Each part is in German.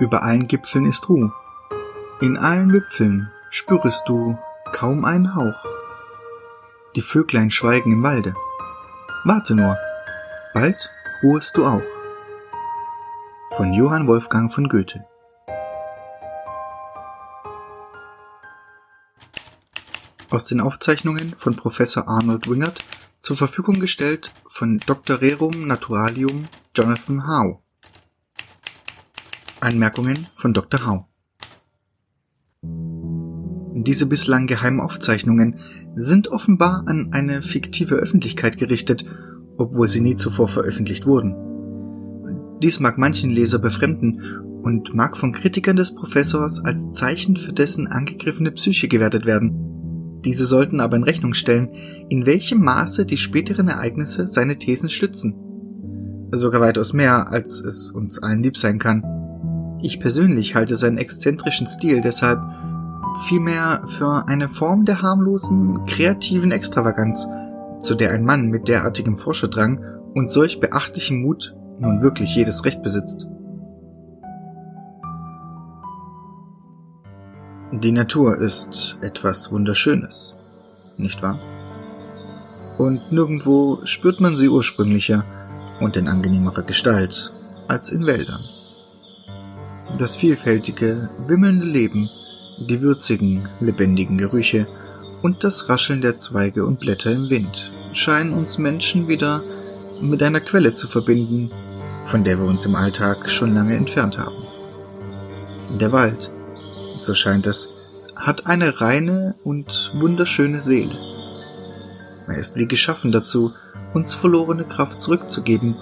Über allen Gipfeln ist Ruh. In allen Wipfeln spürest du kaum einen Hauch. Die Vöglein schweigen im Walde. Warte nur, bald ruhest du auch. Von Johann Wolfgang von Goethe Aus den Aufzeichnungen von Professor Arnold Wingert zur Verfügung gestellt von Dr. Rerum Naturalium Jonathan Howe. Anmerkungen von Dr. Howe. Diese bislang geheimen Aufzeichnungen sind offenbar an eine fiktive Öffentlichkeit gerichtet, obwohl sie nie zuvor veröffentlicht wurden. Dies mag manchen Leser befremden und mag von Kritikern des Professors als Zeichen für dessen angegriffene Psyche gewertet werden. Diese sollten aber in Rechnung stellen, in welchem Maße die späteren Ereignisse seine Thesen stützen. Sogar weitaus mehr, als es uns allen lieb sein kann. Ich persönlich halte seinen exzentrischen Stil deshalb vielmehr für eine Form der harmlosen, kreativen Extravaganz, zu der ein Mann mit derartigem Forscherdrang und solch beachtlichem Mut nun wirklich jedes Recht besitzt. Die Natur ist etwas Wunderschönes, nicht wahr? Und nirgendwo spürt man sie ursprünglicher und in angenehmerer Gestalt als in Wäldern. Das vielfältige, wimmelnde Leben, die würzigen, lebendigen Gerüche und das Rascheln der Zweige und Blätter im Wind scheinen uns Menschen wieder mit einer Quelle zu verbinden, von der wir uns im Alltag schon lange entfernt haben. Der Wald so scheint es, hat eine reine und wunderschöne Seele. Er ist wie geschaffen dazu, uns verlorene Kraft zurückzugeben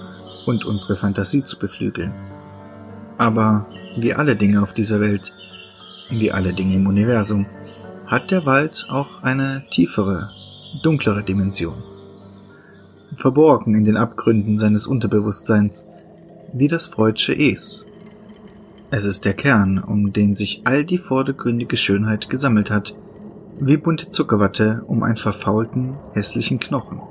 und unsere Fantasie zu beflügeln. Aber wie alle Dinge auf dieser Welt, wie alle Dinge im Universum, hat der Wald auch eine tiefere, dunklere Dimension. Verborgen in den Abgründen seines Unterbewusstseins, wie das Freudsche Es, es ist der Kern, um den sich all die vordergründige Schönheit gesammelt hat, wie bunte Zuckerwatte um einen verfaulten, hässlichen Knochen.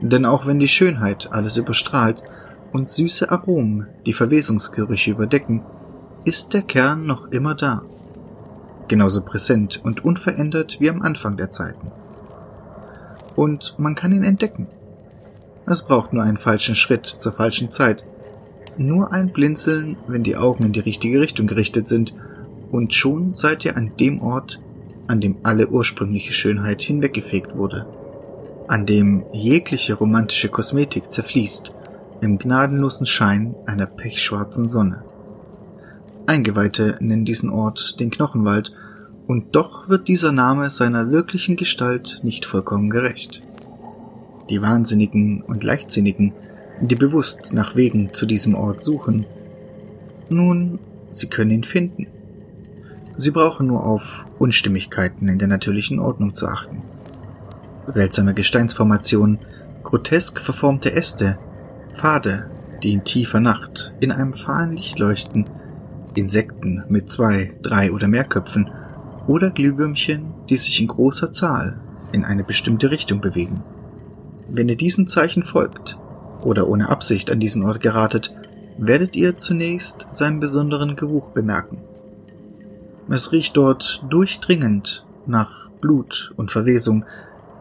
Denn auch wenn die Schönheit alles überstrahlt und süße Aromen die Verwesungsgerüche überdecken, ist der Kern noch immer da. Genauso präsent und unverändert wie am Anfang der Zeiten. Und man kann ihn entdecken. Es braucht nur einen falschen Schritt zur falschen Zeit – nur ein Blinzeln, wenn die Augen in die richtige Richtung gerichtet sind, und schon seid ihr an dem Ort, an dem alle ursprüngliche Schönheit hinweggefegt wurde, an dem jegliche romantische Kosmetik zerfließt im gnadenlosen Schein einer pechschwarzen Sonne. Eingeweihte nennen diesen Ort den Knochenwald, und doch wird dieser Name seiner wirklichen Gestalt nicht vollkommen gerecht. Die Wahnsinnigen und Leichtsinnigen die bewusst nach Wegen zu diesem Ort suchen. Nun, sie können ihn finden. Sie brauchen nur auf Unstimmigkeiten in der natürlichen Ordnung zu achten. Seltsame Gesteinsformationen, grotesk verformte Äste, Pfade, die in tiefer Nacht in einem fahlen Licht leuchten, Insekten mit zwei, drei oder mehr Köpfen oder Glühwürmchen, die sich in großer Zahl in eine bestimmte Richtung bewegen. Wenn ihr diesen Zeichen folgt, oder ohne Absicht an diesen Ort geratet, werdet ihr zunächst seinen besonderen Geruch bemerken. Es riecht dort durchdringend nach Blut und Verwesung,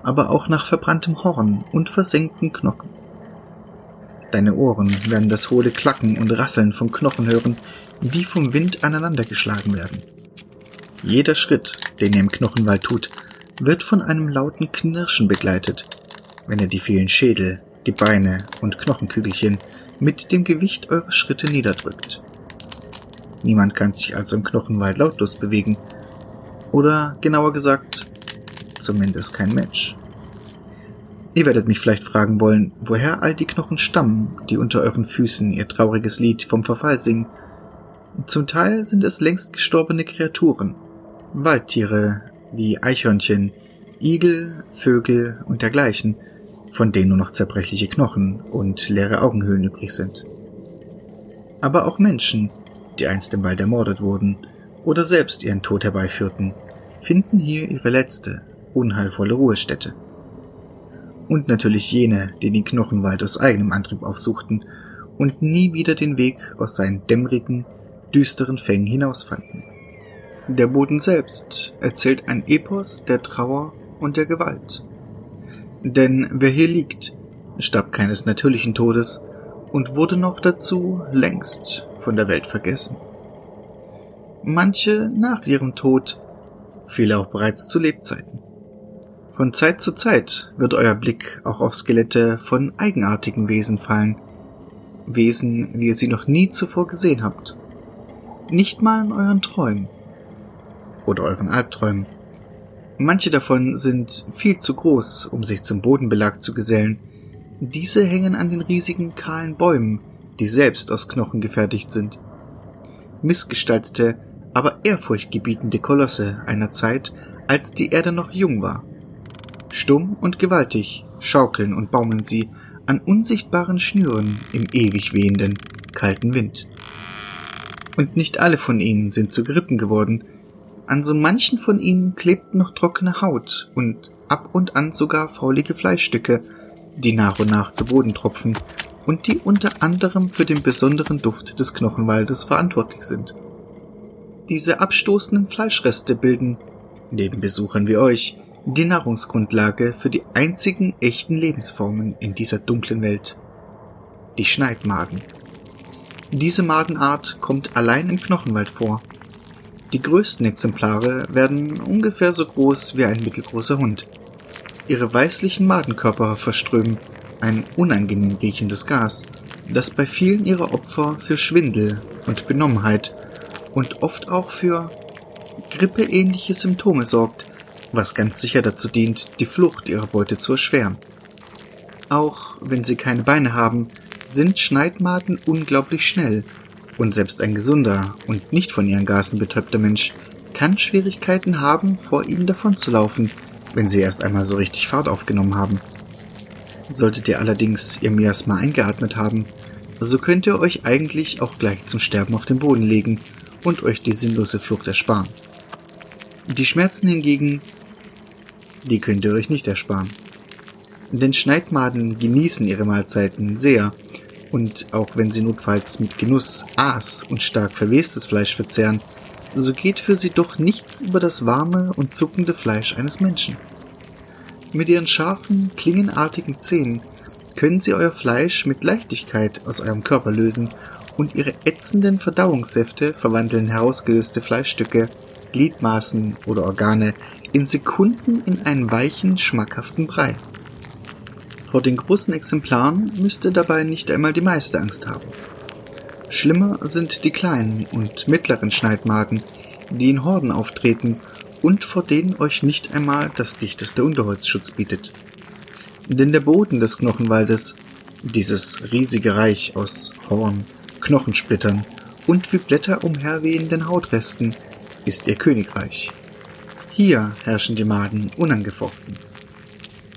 aber auch nach verbranntem Horn und versenkten Knochen. Deine Ohren werden das hohle Klacken und Rasseln von Knochen hören, die vom Wind aneinandergeschlagen werden. Jeder Schritt, den ihr im Knochenwald tut, wird von einem lauten Knirschen begleitet, wenn ihr die vielen Schädel, Gebeine und Knochenkügelchen mit dem Gewicht eurer Schritte niederdrückt. Niemand kann sich also im Knochenwald lautlos bewegen. Oder genauer gesagt, zumindest kein Mensch. Ihr werdet mich vielleicht fragen wollen, woher all die Knochen stammen, die unter euren Füßen ihr trauriges Lied vom Verfall singen. Zum Teil sind es längst gestorbene Kreaturen, Waldtiere wie Eichhörnchen, Igel, Vögel und dergleichen, von denen nur noch zerbrechliche Knochen und leere Augenhöhlen übrig sind. Aber auch Menschen, die einst im Wald ermordet wurden oder selbst ihren Tod herbeiführten, finden hier ihre letzte, unheilvolle Ruhestätte. Und natürlich jene, die den Knochenwald aus eigenem Antrieb aufsuchten und nie wieder den Weg aus seinen dämmerigen, düsteren Fängen hinausfanden. Der Boden selbst erzählt ein Epos der Trauer und der Gewalt. Denn wer hier liegt, starb keines natürlichen Todes und wurde noch dazu längst von der Welt vergessen. Manche nach ihrem Tod, viele auch bereits zu Lebzeiten. Von Zeit zu Zeit wird euer Blick auch auf Skelette von eigenartigen Wesen fallen, Wesen, wie ihr sie noch nie zuvor gesehen habt. Nicht mal in euren Träumen oder euren Albträumen. Manche davon sind viel zu groß, um sich zum Bodenbelag zu gesellen. Diese hängen an den riesigen kahlen Bäumen, die selbst aus Knochen gefertigt sind. Missgestaltete, aber ehrfurchtgebietende Kolosse einer Zeit, als die Erde noch jung war. Stumm und gewaltig schaukeln und baumeln sie an unsichtbaren Schnüren im ewig wehenden, kalten Wind. Und nicht alle von ihnen sind zu Grippen geworden, an so manchen von ihnen klebt noch trockene Haut und ab und an sogar faulige Fleischstücke, die nach und nach zu Boden tropfen und die unter anderem für den besonderen Duft des Knochenwaldes verantwortlich sind. Diese abstoßenden Fleischreste bilden, neben Besuchern wie euch, die Nahrungsgrundlage für die einzigen echten Lebensformen in dieser dunklen Welt. Die Schneidmaden. Diese Madenart kommt allein im Knochenwald vor die größten Exemplare werden ungefähr so groß wie ein mittelgroßer Hund. Ihre weißlichen Madenkörper verströmen ein unangenehm riechendes Gas, das bei vielen ihrer Opfer für Schwindel und Benommenheit und oft auch für grippeähnliche Symptome sorgt, was ganz sicher dazu dient, die Flucht ihrer Beute zu erschweren. Auch wenn sie keine Beine haben, sind Schneidmaden unglaublich schnell und selbst ein gesunder und nicht von ihren Gasen betäubter Mensch kann Schwierigkeiten haben, vor ihnen davonzulaufen, wenn sie erst einmal so richtig Fahrt aufgenommen haben. Solltet ihr allerdings ihr Miasma eingeatmet haben, so könnt ihr euch eigentlich auch gleich zum Sterben auf den Boden legen und euch die sinnlose Flucht ersparen. Die Schmerzen hingegen, die könnt ihr euch nicht ersparen. Denn Schneidmaden genießen ihre Mahlzeiten sehr und auch wenn sie notfalls mit Genuss Aas und stark verwestes Fleisch verzehren, so geht für sie doch nichts über das warme und zuckende Fleisch eines Menschen. Mit ihren scharfen, klingenartigen Zähnen können sie euer Fleisch mit Leichtigkeit aus eurem Körper lösen und ihre ätzenden Verdauungssäfte verwandeln herausgelöste Fleischstücke, Gliedmaßen oder Organe in Sekunden in einen weichen, schmackhaften Brei. Vor den großen Exemplaren müsste dabei nicht einmal die meiste Angst haben. Schlimmer sind die kleinen und mittleren Schneidmaden, die in Horden auftreten und vor denen euch nicht einmal das dichteste Unterholz Schutz bietet. Denn der Boden des Knochenwaldes, dieses riesige Reich aus Horn, Knochensplittern und wie Blätter umherwehenden Hautresten, ist ihr Königreich. Hier herrschen die Maden unangefochten.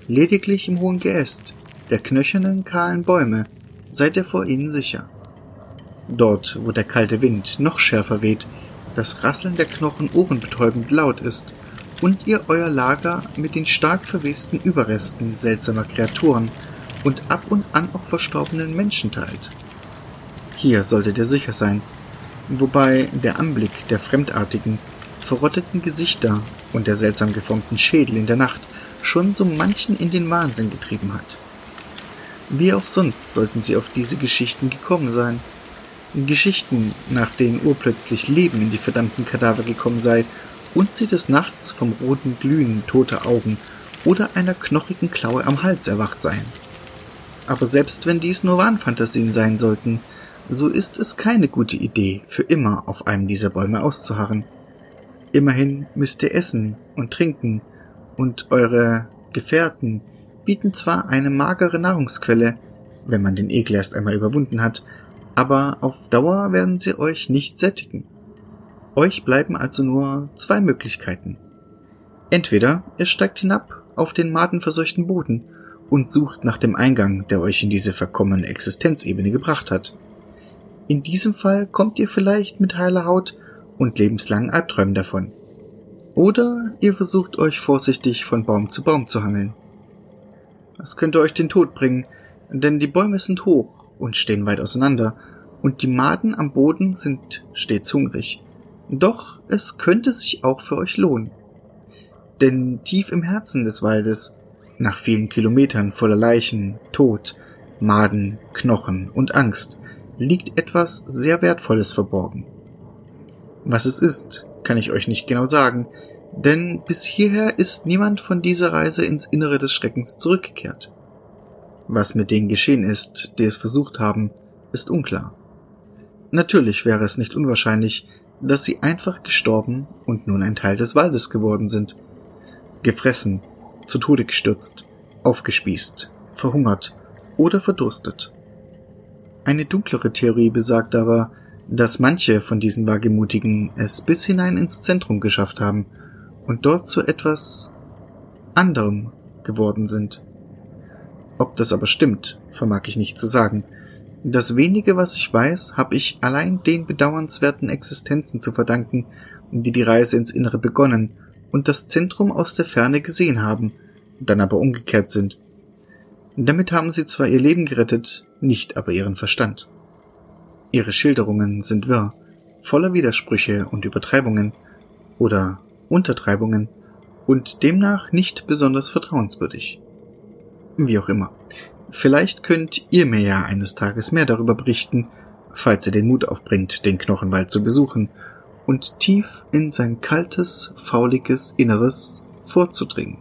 Lediglich im hohen Geäst der knöchernen, kahlen Bäume seid ihr vor ihnen sicher. Dort, wo der kalte Wind noch schärfer weht, das Rasseln der Knochen ohrenbetäubend laut ist und ihr euer Lager mit den stark verwesten Überresten seltsamer Kreaturen und ab und an auch verstorbenen Menschen teilt. Hier solltet ihr sicher sein, wobei der Anblick der fremdartigen, verrotteten Gesichter und der seltsam geformten Schädel in der Nacht schon so manchen in den Wahnsinn getrieben hat. Wie auch sonst sollten sie auf diese Geschichten gekommen sein. Geschichten, nach denen urplötzlich Leben in die verdammten Kadaver gekommen sei und sie des Nachts vom roten Glühen toter Augen oder einer knochigen Klaue am Hals erwacht seien. Aber selbst wenn dies nur Wahnfantasien sein sollten, so ist es keine gute Idee, für immer auf einem dieser Bäume auszuharren. Immerhin müsst ihr essen und trinken und eure Gefährten bieten zwar eine magere Nahrungsquelle, wenn man den Ekel erst einmal überwunden hat, aber auf Dauer werden sie euch nicht sättigen. Euch bleiben also nur zwei Möglichkeiten. Entweder ihr steigt hinab auf den madenverseuchten Boden und sucht nach dem Eingang, der euch in diese verkommene Existenzebene gebracht hat. In diesem Fall kommt ihr vielleicht mit heiler Haut und lebenslangen Albträumen davon. Oder ihr versucht euch vorsichtig von Baum zu Baum zu hangeln. Das könnte euch den Tod bringen, denn die Bäume sind hoch und stehen weit auseinander, und die Maden am Boden sind stets hungrig. Doch es könnte sich auch für euch lohnen. Denn tief im Herzen des Waldes, nach vielen Kilometern voller Leichen, Tod, Maden, Knochen und Angst, liegt etwas sehr Wertvolles verborgen. Was es ist, kann ich euch nicht genau sagen, denn bis hierher ist niemand von dieser Reise ins Innere des Schreckens zurückgekehrt. Was mit denen geschehen ist, die es versucht haben, ist unklar. Natürlich wäre es nicht unwahrscheinlich, dass sie einfach gestorben und nun ein Teil des Waldes geworden sind. Gefressen, zu Tode gestürzt, aufgespießt, verhungert oder verdurstet. Eine dunklere Theorie besagt aber, dass manche von diesen Wagemutigen es bis hinein ins Zentrum geschafft haben und dort zu etwas anderem geworden sind. Ob das aber stimmt, vermag ich nicht zu sagen. Das wenige, was ich weiß, habe ich allein den bedauernswerten Existenzen zu verdanken, die die Reise ins Innere begonnen und das Zentrum aus der Ferne gesehen haben, dann aber umgekehrt sind. Damit haben sie zwar ihr Leben gerettet, nicht aber ihren Verstand. Ihre Schilderungen sind wirr, voller Widersprüche und Übertreibungen oder Untertreibungen und demnach nicht besonders vertrauenswürdig. Wie auch immer. Vielleicht könnt ihr mir ja eines Tages mehr darüber berichten, falls ihr den Mut aufbringt, den Knochenwald zu besuchen und tief in sein kaltes, fauliges Inneres vorzudringen.